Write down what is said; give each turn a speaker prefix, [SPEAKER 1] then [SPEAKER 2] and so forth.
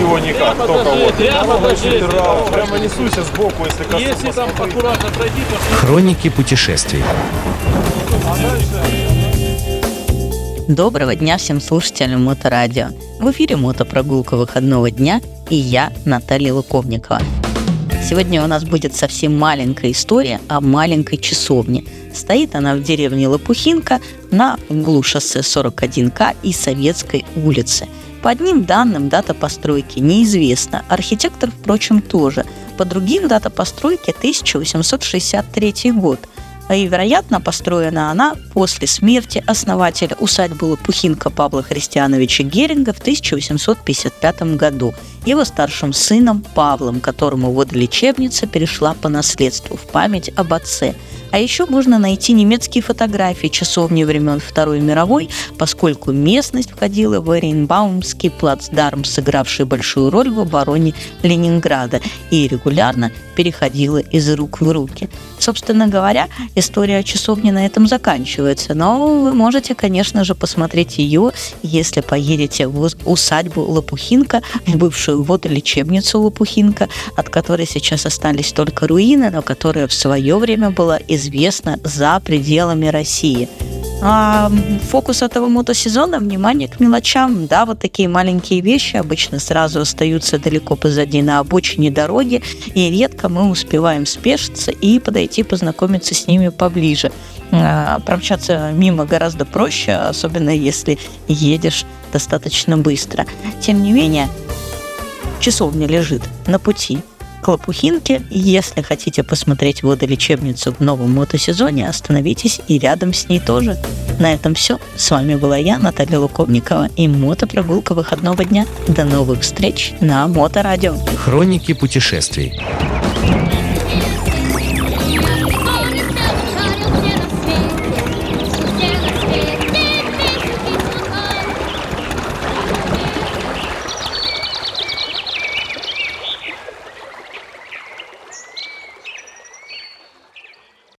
[SPEAKER 1] его никак, только
[SPEAKER 2] покажи,
[SPEAKER 1] вот.
[SPEAKER 2] прямо.
[SPEAKER 1] Прямо, прямо несуйся сбоку, если коснусь.
[SPEAKER 2] Если там аккуратно пройти, то
[SPEAKER 3] Хроники путешествий.
[SPEAKER 4] Доброго дня всем слушателям Моторадио. В эфире мотопрогулка выходного дня и я, Наталья Луковникова. Сегодня у нас будет совсем маленькая история о маленькой часовне. Стоит она в деревне Лопухинка на углу шоссе 41К и Советской улицы. По одним данным дата постройки неизвестна, архитектор, впрочем, тоже. По другим дата постройки 1863 год – а и, вероятно, построена она после смерти основателя усадьбы Лопухинка Павла Христиановича Геринга в 1855 году его старшим сыном Павлом, которому водолечебница перешла по наследству в память об отце. А еще можно найти немецкие фотографии часовни времен Второй мировой, поскольку местность входила в Оренбаумский плацдарм, сыгравший большую роль в обороне Ленинграда и регулярно переходила из рук в руки. Собственно говоря, история часовни на этом заканчивается, но вы можете, конечно же, посмотреть ее, если поедете в усадьбу Лопухинка, в бывшую водолечебницу Лопухинка, от которой сейчас остались только руины, но которая в свое время была известна за пределами России. А фокус этого мотосезона – внимание к мелочам. Да, вот такие маленькие вещи обычно сразу остаются далеко позади на обочине дороги, и редко мы успеваем спешиться и подойти познакомиться с ними поближе. А, промчаться мимо гораздо проще, особенно если едешь достаточно быстро. Тем не менее, часовня лежит на пути к Лопухинке. Если хотите посмотреть водолечебницу в новом мотосезоне, остановитесь и рядом с ней тоже. На этом все. С вами была я, Наталья Луковникова, и мотопрогулка выходного дня. До новых встреч на Моторадио.
[SPEAKER 3] Хроники путешествий.